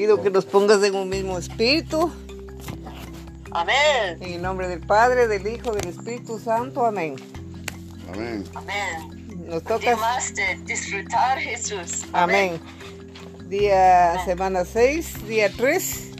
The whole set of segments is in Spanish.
pido que nos pongas en un mismo espíritu. Amén. En el nombre del Padre, del Hijo, del Espíritu Santo. Amén. Amén. Amén. Nos toca. más de disfrutar Jesús. Amén. Día, semana 6, día 3.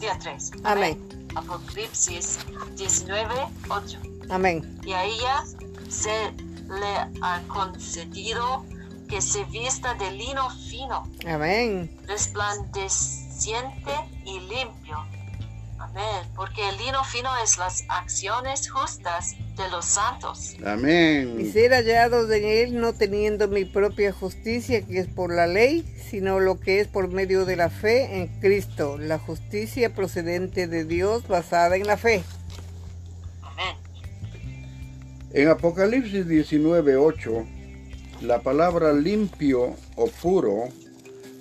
Día 3. Amén. Apocalipsis 19, 8. Amén. Y a ella se le ha concedido que se vista de lino fino, Amén. resplandeciente y limpio. Amén. Porque el lino fino es las acciones justas de los santos. Y Amén. ser hallados en él no teniendo mi propia justicia que es por la ley, sino lo que es por medio de la fe en Cristo, la justicia procedente de Dios basada en la fe. Amén. En Apocalipsis 19:8, la palabra limpio o puro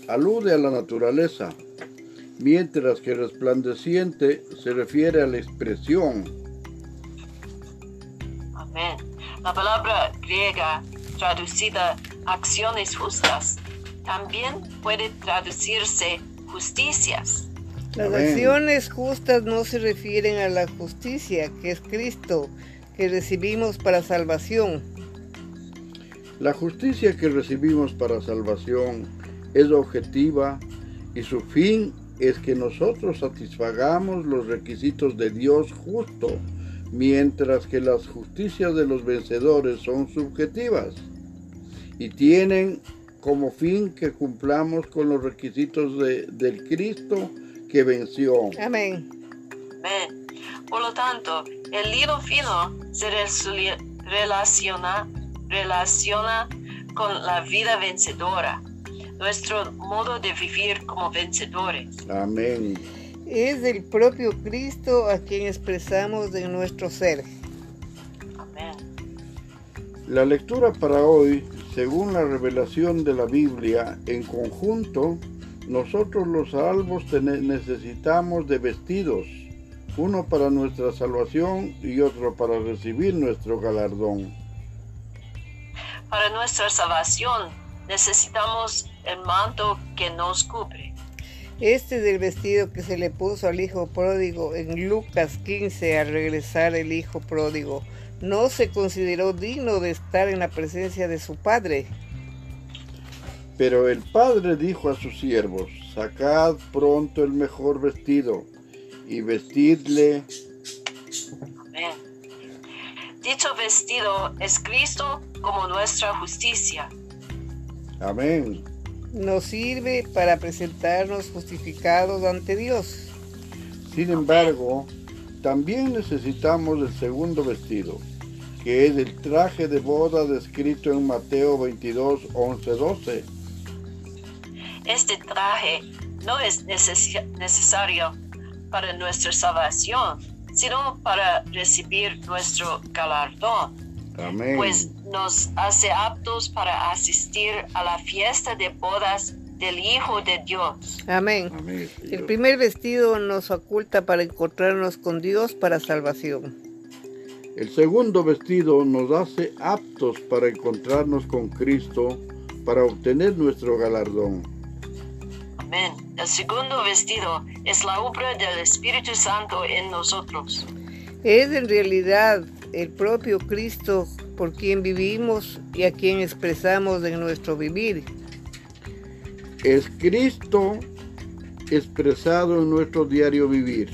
alude a la naturaleza, mientras que resplandeciente se refiere a la expresión. Amén. La palabra griega traducida acciones justas también puede traducirse justicias. Las Amén. acciones justas no se refieren a la justicia, que es Cristo, que recibimos para salvación. La justicia que recibimos para salvación es objetiva y su fin es que nosotros satisfagamos los requisitos de Dios justo, mientras que las justicias de los vencedores son subjetivas y tienen como fin que cumplamos con los requisitos de- del Cristo que venció. Amén. Amén. Por lo tanto, el lino fino se relaciona, relaciona con la vida vencedora, nuestro modo de vivir como vencedores. Amén. Es el propio Cristo a quien expresamos de nuestro ser. Amén. La lectura para hoy, según la revelación de la Biblia, en conjunto, nosotros los salvos necesitamos de vestidos, uno para nuestra salvación y otro para recibir nuestro galardón. Para nuestra salvación necesitamos el manto que nos cubre. Este es el vestido que se le puso al hijo pródigo en Lucas 15 al regresar el hijo pródigo. No se consideró digno de estar en la presencia de su padre. Pero el padre dijo a sus siervos, sacad pronto el mejor vestido y vestidle. Dicho vestido es Cristo como nuestra justicia. Amén. Nos sirve para presentarnos justificados ante Dios. Sin embargo, también necesitamos el segundo vestido, que es el traje de boda descrito en Mateo 22, 11, 12. Este traje no es necesario para nuestra salvación, sino para recibir nuestro galardón, Amén. pues nos hace aptos para asistir a la fiesta de bodas del Hijo de Dios. Amén. Amén, El primer vestido nos oculta para encontrarnos con Dios para salvación. El segundo vestido nos hace aptos para encontrarnos con Cristo para obtener nuestro galardón. Amén. El segundo vestido es la obra del Espíritu Santo en nosotros. Es en realidad el propio Cristo por quien vivimos y a quien expresamos en nuestro vivir. Es Cristo expresado en nuestro diario vivir.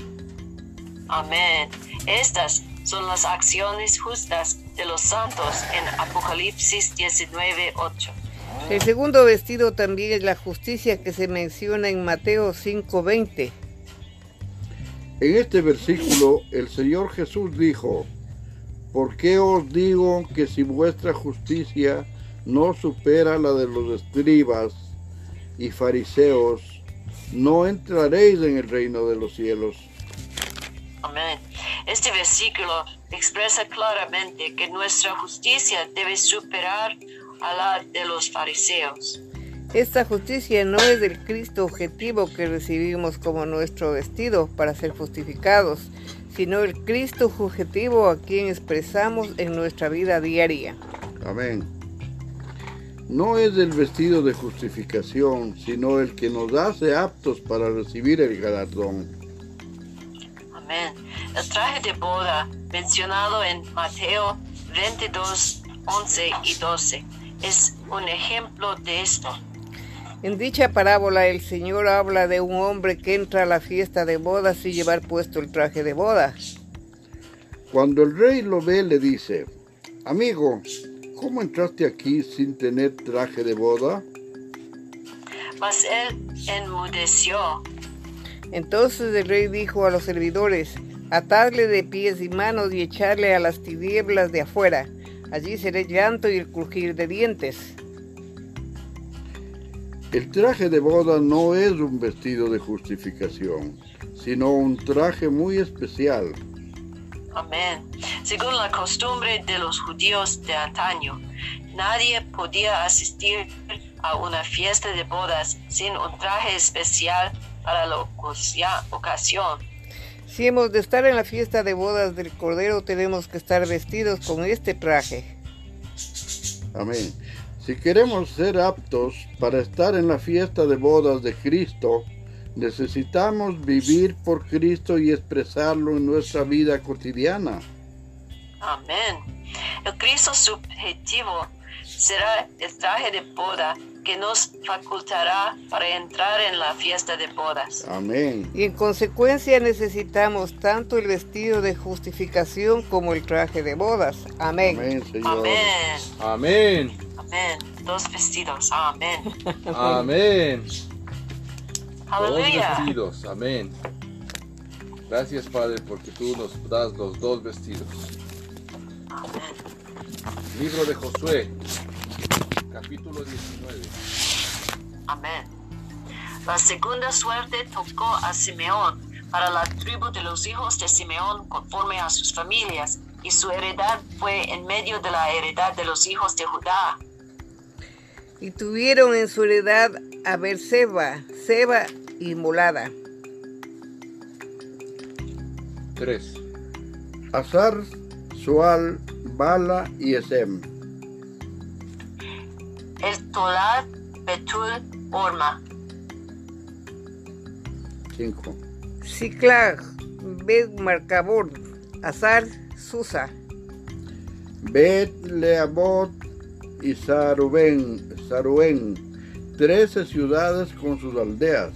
Amén. Estas son las acciones justas de los santos en Apocalipsis 19, 8. El segundo vestido también es la justicia que se menciona en Mateo 5:20. En este versículo el Señor Jesús dijo, ¿por qué os digo que si vuestra justicia no supera la de los escribas y fariseos, no entraréis en el reino de los cielos? Amén. Este versículo expresa claramente que nuestra justicia debe superar a la de los fariseos. Esta justicia no es del Cristo objetivo que recibimos como nuestro vestido para ser justificados, sino el Cristo objetivo a quien expresamos en nuestra vida diaria. Amén. no es el vestido de justificación, sino el que nos hace aptos para recibir el galardón. Amén. El traje de boda mencionado en Mateo 22, 11 y 12 es un ejemplo de esto. En dicha parábola el Señor habla de un hombre que entra a la fiesta de bodas sin llevar puesto el traje de boda. Cuando el rey lo ve, le dice, amigo, ¿cómo entraste aquí sin tener traje de boda? Mas él enmudeció. Entonces el rey dijo a los servidores, atadle de pies y manos y echarle a las tinieblas de afuera. Allí será llanto y el crujir de dientes. El traje de boda no es un vestido de justificación, sino un traje muy especial. Amén. Según la costumbre de los judíos de antaño, nadie podía asistir a una fiesta de bodas sin un traje especial para la ocasión. Si hemos de estar en la fiesta de bodas del Cordero, tenemos que estar vestidos con este traje. Amén. Si queremos ser aptos para estar en la fiesta de bodas de Cristo, necesitamos vivir por Cristo y expresarlo en nuestra vida cotidiana. Amén. El Cristo subjetivo será el traje de boda que nos facultará para entrar en la fiesta de bodas. Amén. Y en consecuencia necesitamos tanto el vestido de justificación como el traje de bodas. Amén. Amén, Señor. Amén. Amén. Amén. Dos vestidos. Amén. Amén. Dos Aleluya. vestidos. Amén. Gracias, Padre, porque tú nos das los dos vestidos. Amén. Libro de Josué, capítulo 19. Amén. La segunda suerte tocó a Simeón para la tribu de los hijos de Simeón conforme a sus familias, y su heredad fue en medio de la heredad de los hijos de Judá. Y tuvieron en su heredad a Berseba, Seba y Molada. 3. Azar, Sual, Bala y Esem. El Tolad, Betul, Orma. 5. Ciclag, Bet Marcabor, Azar, Susa. Bet, Leabot y Sarubén, Saruen. Trece ciudades con sus aldeas.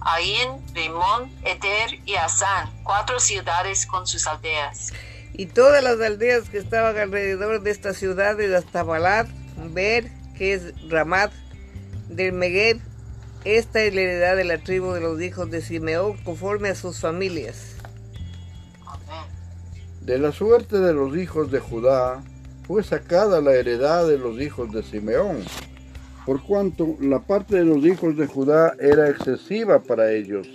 Ain, Rimón, Eter y Asán, cuatro ciudades con sus aldeas. Y todas las aldeas que estaban alrededor de estas ciudades, hasta Balad, Ber, que es Ramat, del Megueb. Esta es la heredad de la tribu de los hijos de Simeón conforme a sus familias. De la suerte de los hijos de Judá fue sacada la heredad de los hijos de Simeón, por cuanto la parte de los hijos de Judá era excesiva para ellos.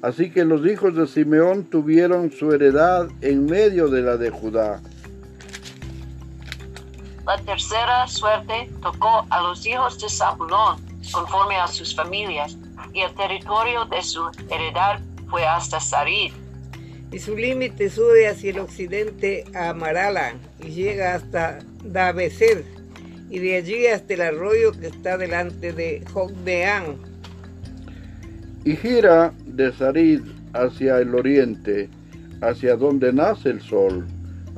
Así que los hijos de Simeón tuvieron su heredad en medio de la de Judá. La tercera suerte tocó a los hijos de Zabulón, conforme a sus familias, y el territorio de su heredad fue hasta Sarid. Y su límite sube hacia el occidente a Marala y llega hasta Dabeser, y de allí hasta el arroyo que está delante de Jogdeán. Y gira de Sarid hacia el oriente, hacia donde nace el sol,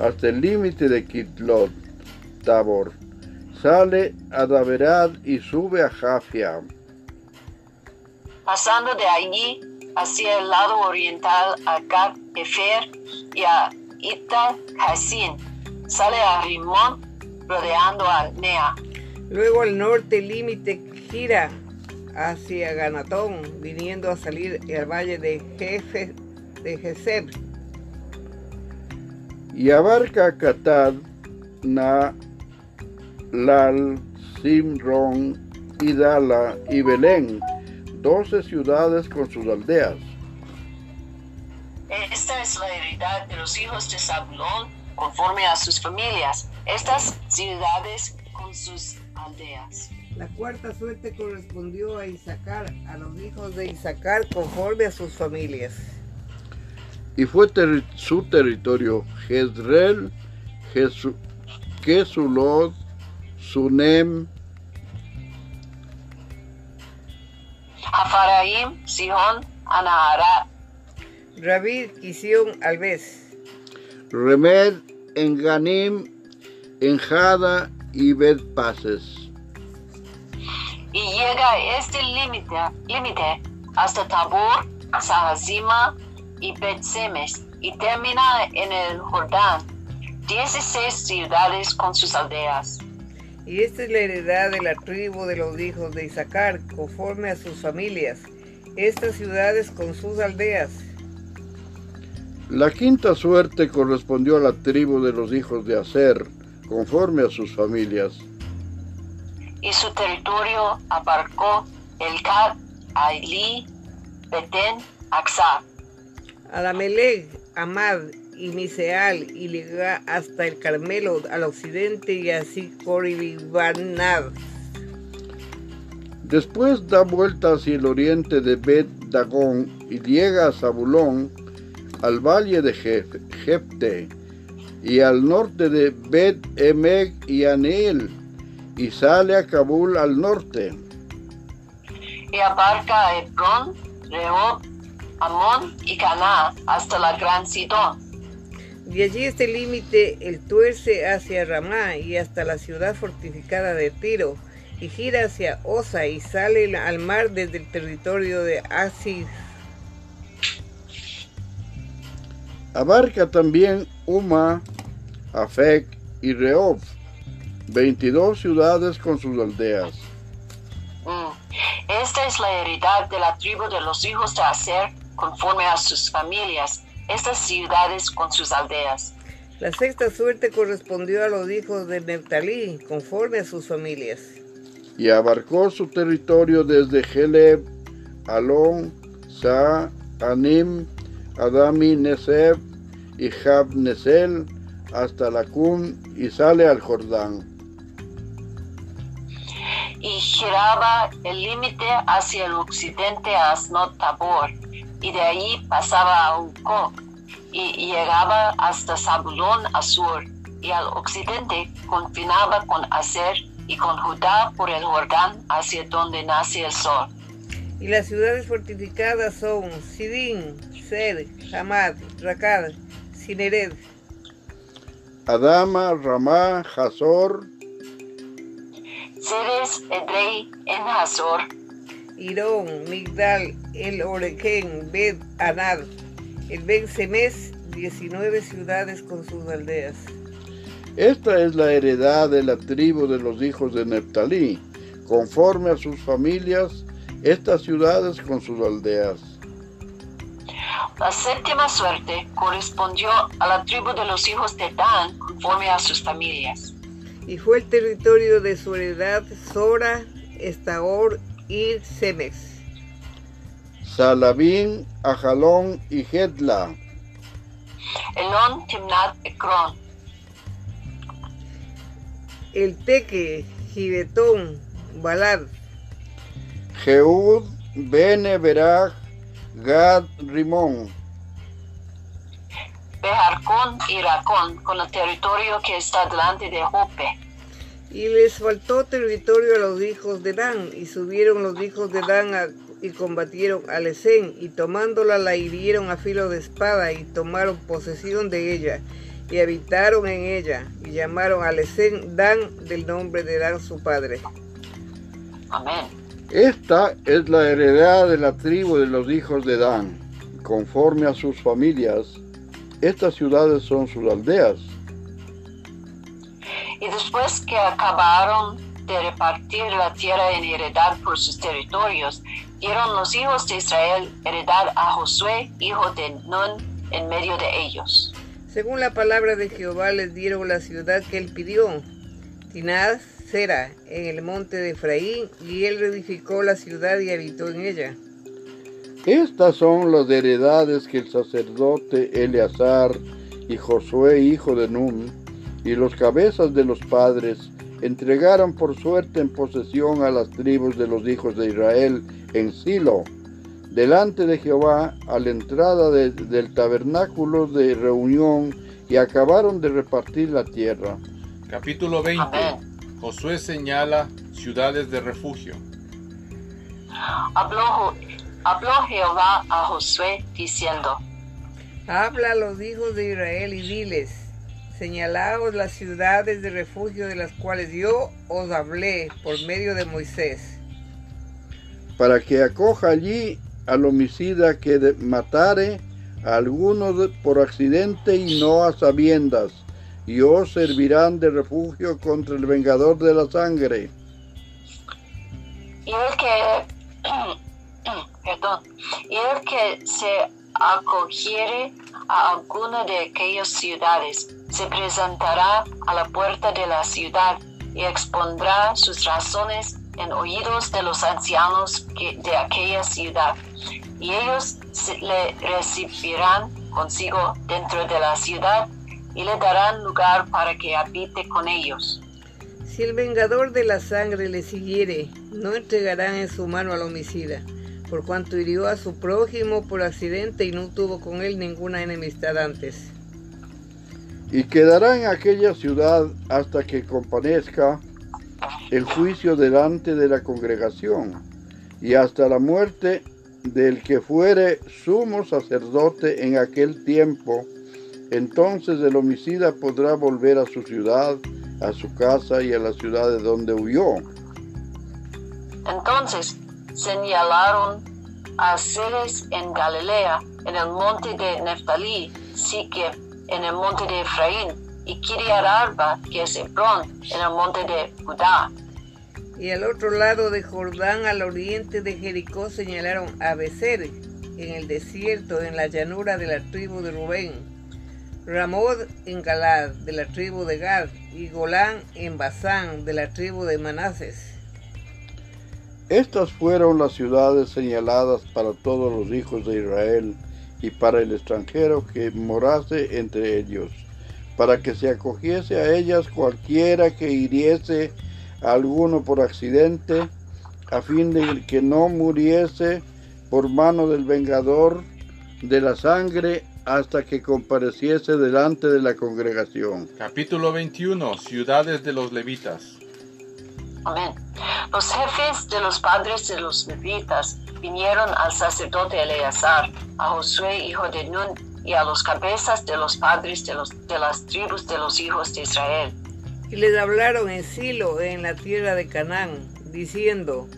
hasta el límite de Kitlot, Tabor. Sale a Daberad y sube a Jafia. Pasando de allí hacia el lado oriental a Gad Efer y a Ital Hasin, sale a Rimón rodeando a Nea. Luego al norte límite gira hacia Ganatón, viniendo a salir al valle de Jefe de Geseb. y abarca Catad, Na, Lal, Simron, Idala y Belén, doce ciudades con sus aldeas. Esta es la heredad de los hijos de Zabulón conforme a sus familias. Estas ciudades con sus aldeas. La cuarta suerte correspondió a Isaacar, a los hijos de Isaacar conforme a sus familias. Y fue su territorio Jezreel, Jesu- Quesulot, Sunem, Hafaraim, Sihón, Anaharat, Rabí, Kisión, Alves, Remed, Enganim, Enjada y Bet Pases. Y llega este límite límite hasta Tabor, Sahazima y Bet-Semes y termina en el Jordán. 16 ciudades con sus aldeas. y esta es la heredad de la tribu de los hijos de Isaacar, conforme a sus familias, estas ciudades con sus aldeas. La quinta suerte correspondió a la tribu de los hijos de Aser, conforme a sus familias. Y su territorio abarcó el Cat, Ailí, Betén, Aksab. Alamelech, Amad y Miseal, y llega hasta el Carmelo al occidente y así Coribanav. Después da vuelta hacia el oriente de Bet Dagón y llega a Zabulón, al valle de Jef- Jefte, y al norte de Bet Emek y Anel, y sale a Kabul al norte. y abarca a Hebrón, Rehob, Amón y Caná hasta la Gran Sidón. De allí este límite el tuerce hacia Ramá y hasta la ciudad fortificada de Tiro, y gira hacia Osa y sale al mar desde el territorio de Asir. Abarca también Uma, Afek y Rehob, 22 ciudades con sus aldeas. Mm. Esta es la heredad de la tribu de los hijos de Aser conforme a sus familias, estas ciudades con sus aldeas. La sexta suerte correspondió a los hijos de Neftalí, conforme a sus familias. y abarcó su territorio desde Heleb, Alon, Sa, Anim, Adami, Neseb y Jab Nesel hasta Lacún y sale al Jordán. Y giraba el límite hacia el occidente a Asnot Tabor, y de ahí pasaba a Uco, y llegaba hasta Zabulón a sur, y al occidente confinaba con Aser y con Judá por el Jordán hacia donde nace el sol. Y las ciudades fortificadas son Sidín, Ser, Hamad, Rakad, Sinered, Adama, Ramá, Hazor, Ceres, Edrei, En Hazor, Irón, Migdal, El Orequén, Bet Anad, el Ben Semes, 19 ciudades con sus aldeas. Esta es la heredad de la tribu de los hijos de Neftalí, conforme a sus familias, estas ciudades con sus aldeas. La séptima suerte correspondió a la tribu de los hijos de Dan conforme a sus familias. Y fue el territorio de su heredad Sora, Estaor y Semex. Salabín, Ajalón y Gedla, Elón, Timnat, Ekron, El Teque, Gibetón, Balad, Jeúd, Bene, Beraj, Gad, Rimón, Bejarcón y Racón con el territorio que está delante de Jope. Y les faltó territorio a los hijos de Dan, y subieron los hijos de Dan a- y combatieron a Lesén, y tomándola la hirieron a filo de espada, y tomaron posesión de ella, y habitaron en ella, y llamaron a Lesén Dan del nombre de Dan su padre. Amén. Esta es la heredad de la tribu de los hijos de Dan, conforme a sus familias. Estas ciudades son sus aldeas. Y después que acabaron de repartir la tierra en heredad por sus territorios, dieron los hijos de Israel heredad a Josué, hijo de Nun, en medio de ellos. Según la palabra de Jehová les dieron la ciudad que él pidió, Tinaz, Sera, en el monte de Efraín, y él reedificó la ciudad y habitó en ella. Estas son las heredades que el sacerdote Eleazar y Josué, hijo de Nun, y los cabezas de los padres entregaron por suerte en posesión a las tribus de los hijos de Israel en Silo, delante de Jehová, a la entrada de- del tabernáculo de reunión, y acabaron de repartir la tierra. Capítulo 20. Amén. Josué señala ciudades de refugio. Habló, habló Jehová a Josué diciendo, Habla a los hijos de Israel y diles, señalaos las ciudades de refugio de las cuales yo os hablé por medio de Moisés, para que acoja allí al homicida que de- matare a alguno de- por accidente y no a sabiendas, y os servirán de refugio contra el vengador de la sangre. y el que, perdón, y el que se acogiere a alguna de aquellas ciudades, se presentará a la puerta de la ciudad y expondrá sus razones en oídos de los ancianos de aquella ciudad, y ellos le recibirán consigo dentro de la ciudad y le darán lugar para que habite con ellos. Si el vengador de la sangre le siguiere, no entregarán en su mano al homicida, por cuanto hirió a su prójimo por accidente y no tuvo con él ninguna enemistad antes. y quedará en aquella ciudad hasta que comparezca el juicio delante de la congregación y hasta la muerte del que fuere sumo sacerdote en aquel tiempo. Entonces el homicida podrá volver a su ciudad, a su casa y a la ciudad de donde huyó. Entonces señalaron a Ceres en Galilea, en el monte de Neftalí, Sique, en el monte de Efraín, y Kiriat Arba, que es Hebrón, en el monte de Judá. Y al otro lado de Jordán, al oriente de Jericó, señalaron a Becer, en el desierto, en la llanura de la tribu de Rubén, Ramod en Galad, de la tribu de Gad, y Golán en Basán, de la tribu de Manases. Estas fueron las ciudades señaladas para todos los hijos de Israel y para el extranjero que morase entre ellos, para que se acogiese a ellas cualquiera que hiriese a alguno por accidente, a fin de que no muriese por mano del vengador de la sangre hasta que compareciese delante de la congregación. Capítulo 21. Ciudades de los levitas. Amén. Los jefes de los padres de los levitas vinieron al sacerdote Eleazar, a Josué, hijo de Nun, y a los cabezas de los padres de, los, de las tribus de los hijos de Israel. Y les hablaron en Silo, en la tierra de Canaán, diciendo,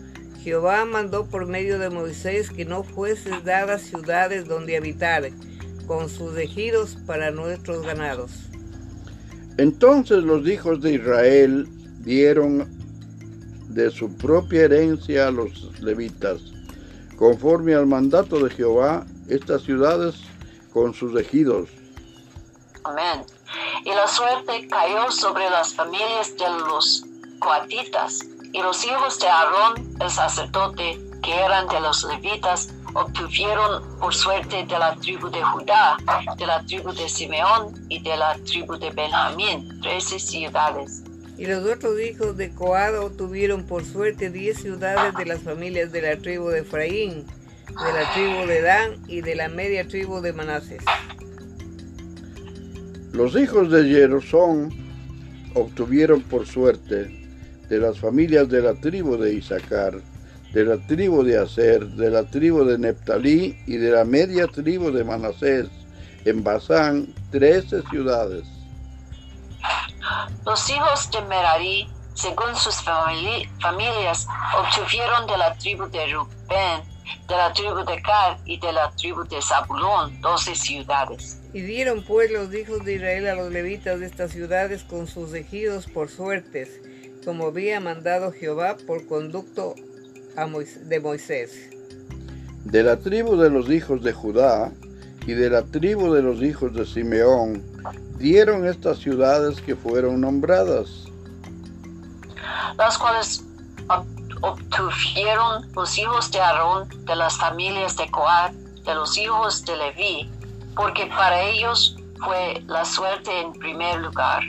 Jehová mandó por medio de Moisés que no fuesen dadas ciudades donde habitar, con sus ejidos para nuestros ganados. Entonces los hijos de Israel dieron de su propia herencia a los levitas, conforme al mandato de Jehová, estas ciudades con sus ejidos. Amén. Y la suerte cayó sobre las familias de los coatitas, y los hijos de Aarón, el sacerdote, que eran de los levitas, obtuvieron por suerte de la tribu de Judá, de la tribu de Simeón y de la tribu de Benjamín, trece ciudades. Y los otros hijos de Coado tuvieron por suerte diez ciudades de las familias de la tribu de Efraín, de la tribu de Dan y de la media tribu de Manases. Los hijos de Jerosón obtuvieron por suerte de las familias de la tribu de Isaacar, de la tribu de Aser, de la tribu de Neptalí y de la media tribu de Manasés, en Basán, trece ciudades. Los hijos de Merari, según sus famili- familias, obtuvieron de la tribu de Rubén, de la tribu de Gad y de la tribu de Zabulón, doce ciudades. Y dieron pues los hijos de Israel a los levitas de estas ciudades con sus ejidos por suertes, como había mandado Jehová por conducto a Mois- de Moisés. De la tribu de los hijos de Judá y de la tribu de los hijos de Simeón dieron estas ciudades que fueron nombradas. las cuales ob- obtuvieron los hijos de Aarón de las familias de Coat, de los hijos de Leví, porque para ellos fue la suerte en primer lugar.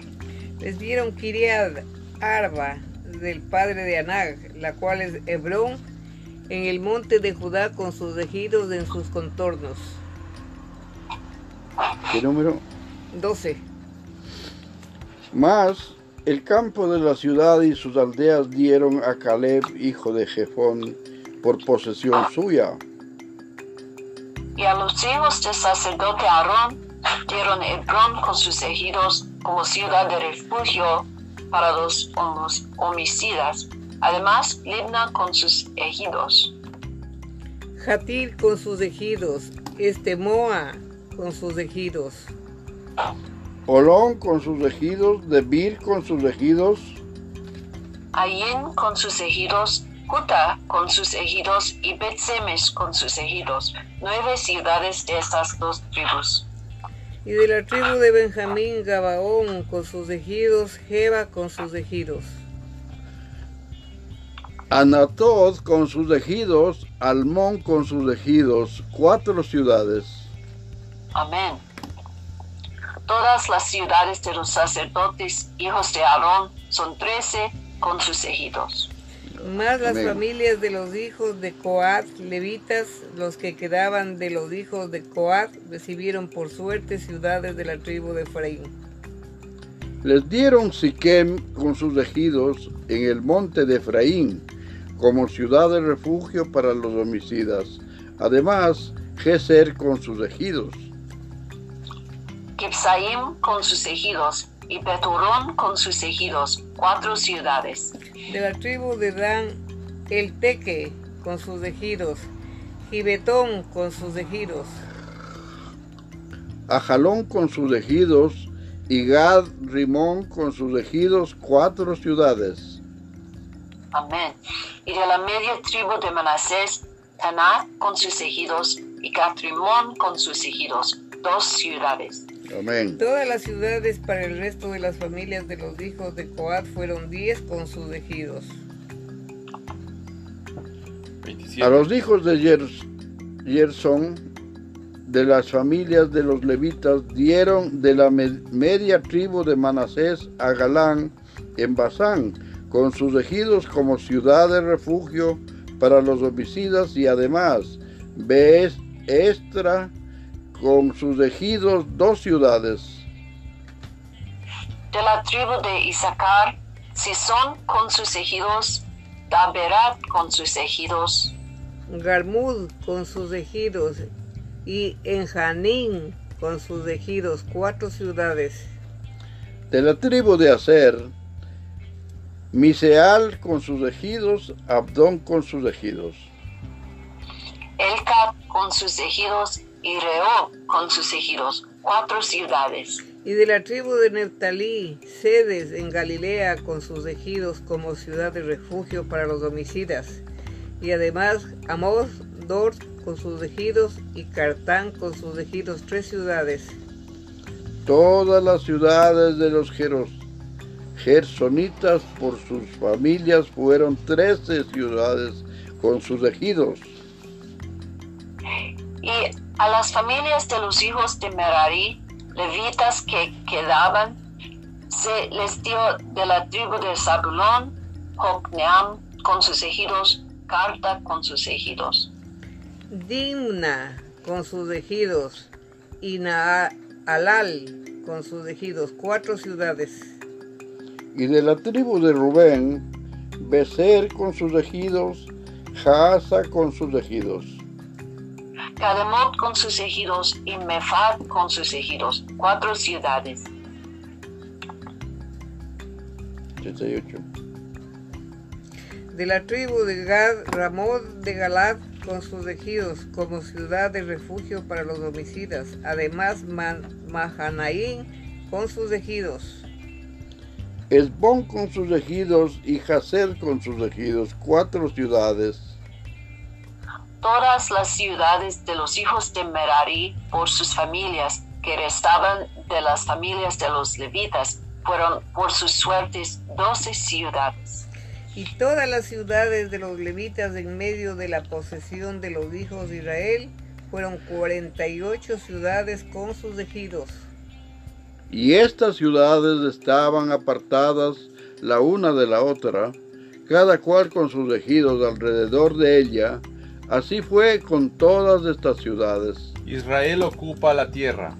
Les dieron Kiriad Arba del padre de Anag, la cual es Hebrón, en el monte de Judá con sus ejidos en sus contornos. ¿Qué número? 12. Mas El campo de la ciudad y sus aldeas dieron a Caleb, hijo de Jefón, por posesión suya. Y a los hijos del sacerdote Aarón dieron Hebrón con sus ejidos como ciudad de refugio para los homicidas. Además, Libna con sus ejidos. Jatir con sus ejidos, Estemoa con sus ejidos, Olón con sus ejidos, Debir con sus ejidos, Ayin con sus ejidos, Juta con sus ejidos y Bet-Semes con sus ejidos. Nueve ciudades de estas dos tribus. y de la tribu de Benjamín, Gabaón con sus ejidos, Jeba con sus ejidos, Anatod con sus ejidos, Almón con sus ejidos, cuatro ciudades. Amén. Todas las ciudades de los sacerdotes, hijos de Aarón, son trece con sus ejidos. más las Amén. familias de los hijos de Coat, levitas, los que quedaban de los hijos de Coat, recibieron por suerte ciudades de la tribu de Efraín. Les dieron Siquem con sus ejidos en el monte de Efraín, como ciudad de refugio para los homicidas. Además, Geser con sus ejidos. Kipsaim con sus ejidos y Beturón con sus ejidos, cuatro ciudades. De la tribu de Dan, el Teque con sus ejidos, Gibetón con sus ejidos, Ajalón con sus ejidos y Gad Rimón con sus ejidos, cuatro ciudades. Amén. Y de la media tribu de Manasés, Taná con sus ejidos y Catrimón con sus ejidos, dos ciudades. Amén. Todas las ciudades para el resto de las familias de los hijos de Coat fueron diez con sus ejidos. 27. A los hijos de Yers- Yersón, de las familias de los levitas, dieron de la me- media tribu de Manasés a Galán en Basán, con sus ejidos como ciudad de refugio para los homicidas y además Bees Estra con sus ejidos dos ciudades. De la tribu de Isaacar, Sison con sus ejidos, Daberat con sus ejidos, Garmud con sus ejidos y Enjanín con sus ejidos, cuatro ciudades. De la tribu de Aser, Miseal con sus ejidos, Abdón con sus ejidos. Elcat con sus ejidos y Reo con sus ejidos, cuatro ciudades. Y de la tribu de Neftalí, Sedes en Galilea con sus ejidos como ciudad de refugio para los homicidas. Y además Amos, Dor con sus ejidos y Cartán con sus ejidos, tres ciudades. Todas las ciudades de los geros, gersonitas por sus familias fueron trece ciudades con sus ejidos. Y a las familias de los hijos de Merari, levitas que quedaban, se les dio de la tribu de Zabulón, Jocneam con sus ejidos, Carta con sus ejidos. Dimna con sus ejidos y Naalal con sus ejidos, cuatro ciudades. Y de la tribu de Rubén, Becer con sus ejidos, Jaasa con sus ejidos. Cademot con sus ejidos y Mefat con sus ejidos, cuatro ciudades. 88. De la tribu de Gad, Ramón de Galad con sus ejidos como ciudad de refugio para los homicidas. Además, Man- Mahanaín con sus ejidos. Esbón con sus ejidos y Jaser con sus ejidos, cuatro ciudades. Todas las ciudades de los hijos de Merari por sus familias que restaban de las familias de los levitas fueron por sus suertes doce ciudades. Y todas las ciudades de los levitas en medio de la posesión de los hijos de Israel fueron 48 ciudades con sus ejidos. Y estas ciudades estaban apartadas la una de la otra, cada cual con sus ejidos alrededor de ella. Así fue con todas estas ciudades. Israel ocupa la tierra.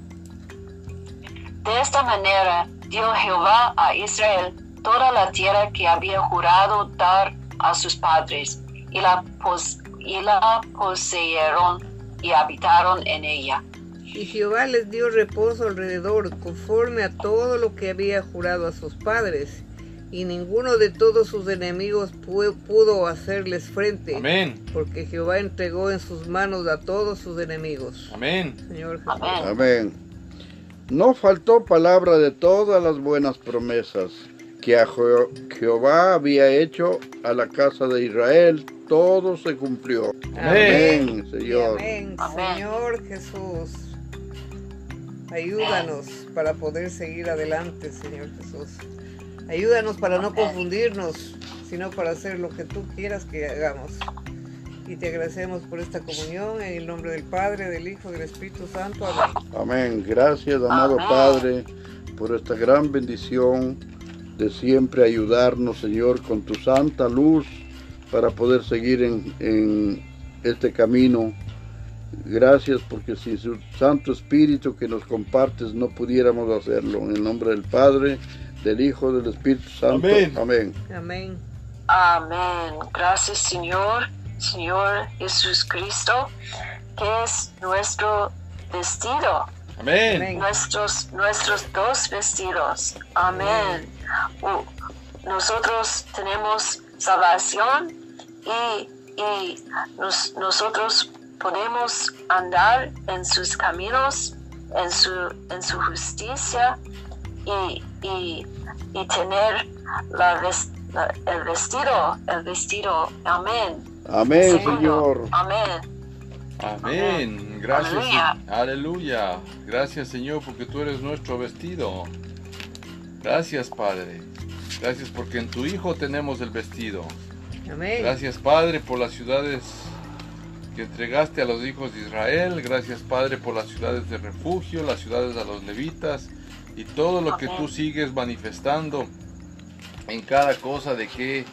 De esta manera dio Jehová a Israel toda la tierra que había jurado dar a sus padres, y la, pos- y la poseyeron y habitaron en ella. Y Jehová les dio reposo alrededor, conforme a todo lo que había jurado a sus padres. Y ninguno de todos sus enemigos pu- pudo hacerles frente. Amén. Porque Jehová entregó en sus manos a todos sus enemigos. Amén. Señor Jesús. Amén. Amén. No faltó palabra de todas las buenas promesas que a Je- Jehová había hecho a la casa de Israel. Todo se cumplió. Amén, Y Señor. amén, Amén. Señor Jesús. Ayúdanos para poder seguir adelante, Señor Jesús. Ayúdanos para no confundirnos, sino para hacer lo que tú quieras que hagamos. Y te agradecemos por esta comunión en el nombre del Padre, del Hijo y del Espíritu Santo. Amén. Amén. Gracias, amado Amén. Padre, por esta gran bendición de siempre ayudarnos, Señor, con tu santa luz para poder seguir en, en este camino. Gracias porque sin su Santo Espíritu que nos compartes no pudiéramos hacerlo. En el nombre del Padre, del Hijo, del Espíritu Santo. Amén. Amén. Amén. Amén. Gracias, Señor, Señor Jesús Cristo, que es nuestro vestido, Amén. Amén. nuestros, nuestros dos vestidos. Amén. Uh, nosotros tenemos salvación y, y nos- nosotros podemos andar en sus caminos, en su, en su justicia y, y, y tener la el vestido, el vestido. Amén. Amén, Segundo. Señor. Amén. Amén. Gracias. Aleluya. Aleluya. Gracias, Señor, porque tú eres nuestro vestido. Gracias, Padre. Gracias porque en tu Hijo tenemos el vestido. Amén. Gracias, Padre, por las ciudades que entregaste a los hijos de Israel. Gracias, Padre, por las ciudades de refugio, las ciudades a los levitas y todo lo que tú sigues manifestando en cada cosa de qué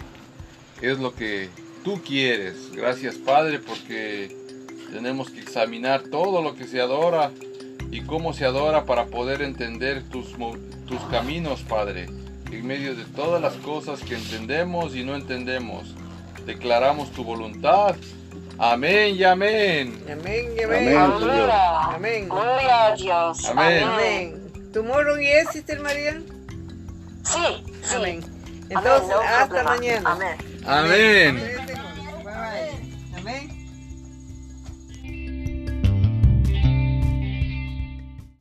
es lo que tú quieres. Gracias, Padre, porque tenemos que examinar todo lo que se adora y cómo se adora para poder entender tus, tus caminos, Padre. En medio de todas las cosas que entendemos y no entendemos, declaramos tu voluntad. Amén y amén. Amén. y Amén. Amén. Gloria a Dios. Amén. Amén. ¿Tomorrow yes, Sister María? Sí, sí. Amén. Amén, Entonces, no hasta problema. mañana. Amén. Amén. Amén.